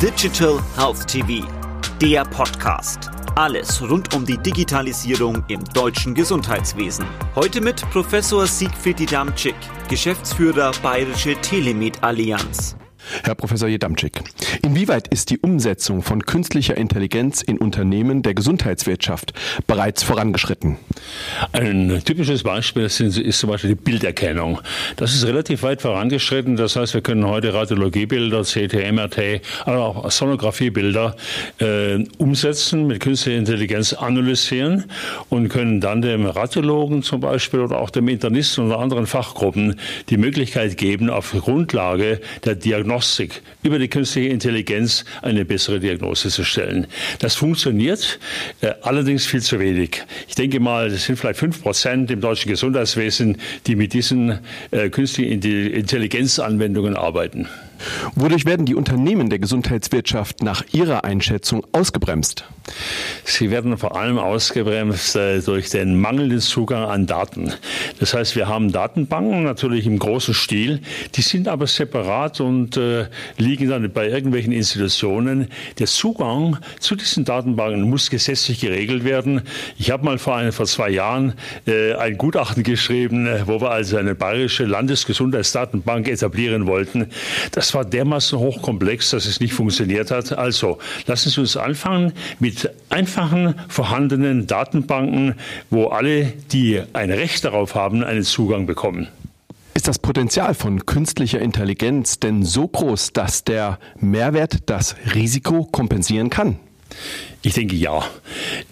Digital Health TV, der Podcast. Alles rund um die Digitalisierung im deutschen Gesundheitswesen. Heute mit Professor Siegfried Didamczyk, Geschäftsführer Bayerische Telemed Allianz. Herr Professor Jedamczyk, inwieweit ist die Umsetzung von künstlicher Intelligenz in Unternehmen der Gesundheitswirtschaft bereits vorangeschritten? Ein typisches Beispiel ist, zum Beispiel die Bilderkennung. Das ist relativ weit vorangeschritten. Das heißt, wir können heute Radiologiebilder, CT, MRT, aber auch Sonographiebilder äh, umsetzen, mit künstlicher Intelligenz analysieren und können dann dem Radiologen zum Beispiel oder auch dem Internisten oder anderen Fachgruppen die Möglichkeit geben, auf Grundlage der Diagnostik Diagnostik über die künstliche Intelligenz eine bessere Diagnose zu stellen. Das funktioniert, äh, allerdings viel zu wenig. Ich denke mal, es sind vielleicht fünf Prozent im deutschen Gesundheitswesen, die mit diesen äh, künstlichen Intelligenzanwendungen arbeiten. Wodurch werden die Unternehmen der Gesundheitswirtschaft nach Ihrer Einschätzung ausgebremst? Sie werden vor allem ausgebremst äh, durch den mangelnden Zugang an Daten. Das heißt, wir haben Datenbanken natürlich im großen Stil, die sind aber separat und äh, liegen dann bei irgendwelchen Institutionen. Der Zugang zu diesen Datenbanken muss gesetzlich geregelt werden. Ich habe mal vor, ein, vor zwei Jahren äh, ein Gutachten geschrieben, wo wir also eine bayerische Landesgesundheitsdatenbank etablieren wollten. Das das war dermaßen hochkomplex, dass es nicht funktioniert hat. Also lassen Sie uns anfangen mit einfachen vorhandenen Datenbanken, wo alle, die ein Recht darauf haben, einen Zugang bekommen. Ist das Potenzial von künstlicher Intelligenz denn so groß, dass der Mehrwert das Risiko kompensieren kann? Ich denke ja.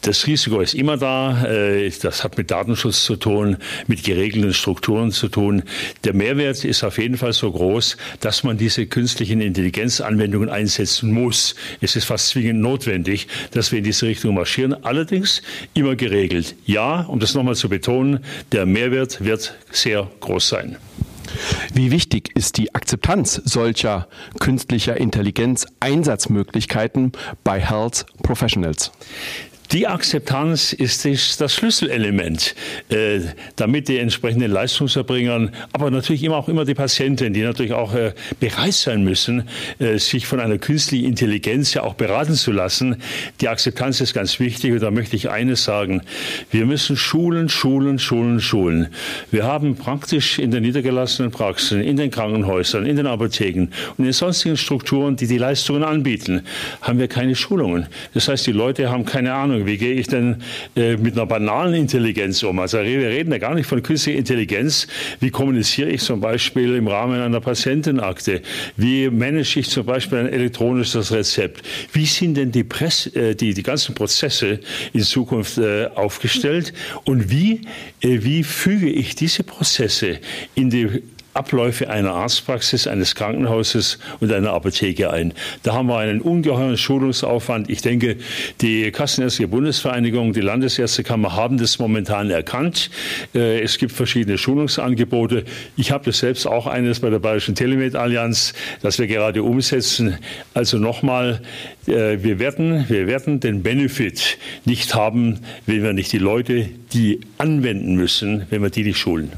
Das Risiko ist immer da. Äh, das hat mit Datenschutz zu tun, mit geregelten Strukturen zu tun. Der Mehrwert ist auf jeden Fall so groß, dass man diese künstlichen Intelligenzanwendungen einsetzen muss. Es ist fast zwingend notwendig, dass wir in diese Richtung marschieren. Allerdings immer geregelt. Ja, um das nochmal zu betonen, der Mehrwert wird sehr groß sein. Wie wichtig ist die Akzeptanz solcher künstlicher Intelligenz Einsatzmöglichkeiten bei Health Professionals? Die Akzeptanz ist das Schlüsselelement, äh, damit die entsprechenden Leistungserbringer, aber natürlich immer auch immer die Patienten, die natürlich auch äh, bereit sein müssen, äh, sich von einer künstlichen Intelligenz ja auch beraten zu lassen. Die Akzeptanz ist ganz wichtig und da möchte ich eines sagen. Wir müssen schulen, schulen, schulen, schulen. Wir haben praktisch in den niedergelassenen Praxen, in den Krankenhäusern, in den Apotheken und in sonstigen Strukturen, die die Leistungen anbieten, haben wir keine Schulungen. Das heißt, die Leute haben keine Ahnung, wie gehe ich denn äh, mit einer banalen Intelligenz um? Also wir reden ja gar nicht von künstlicher Intelligenz. Wie kommuniziere ich zum Beispiel im Rahmen einer Patientenakte? Wie manage ich zum Beispiel ein elektronisches Rezept? Wie sind denn die, Press, äh, die, die ganzen Prozesse in Zukunft äh, aufgestellt? Und wie, äh, wie füge ich diese Prozesse in die Abläufe einer Arztpraxis, eines Krankenhauses und einer Apotheke ein. Da haben wir einen ungeheuren Schulungsaufwand. Ich denke, die Kassenärztliche Bundesvereinigung, die Landesärztekammer haben das momentan erkannt. Äh, es gibt verschiedene Schulungsangebote. Ich habe das selbst auch eines bei der Bayerischen Telemed Allianz, das wir gerade umsetzen. Also nochmal, äh, wir werden, wir werden den Benefit nicht haben, wenn wir nicht die Leute, die anwenden müssen, wenn wir die nicht schulen.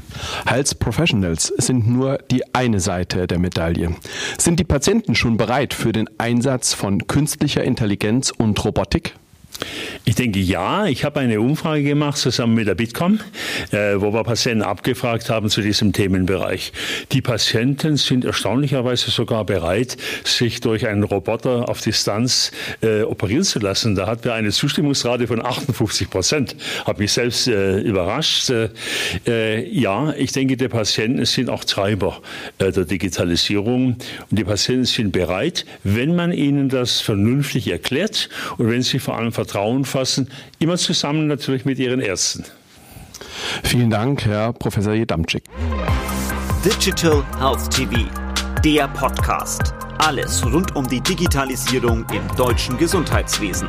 Als Professionals sind nur die eine Seite der Medaille. Sind die Patienten schon bereit für den Einsatz von künstlicher Intelligenz und Robotik? Ich denke ja. Ich habe eine Umfrage gemacht zusammen mit der Bitkom, äh, wo wir Patienten abgefragt haben zu diesem Themenbereich. Die Patienten sind erstaunlicherweise sogar bereit, sich durch einen Roboter auf Distanz äh, operieren zu lassen. Da hatten wir eine Zustimmungsrate von 58 Prozent. Hat mich selbst äh, überrascht. Ja, ich denke, die Patienten sind auch Treiber der Digitalisierung und die Patienten sind bereit, wenn man ihnen das vernünftig erklärt und wenn sie vor allem Vertrauen fassen, immer zusammen natürlich mit ihren Ärzten. Vielen Dank, Herr Professor Jedamczyk. Digital Health TV, der Podcast. Alles rund um die Digitalisierung im deutschen Gesundheitswesen.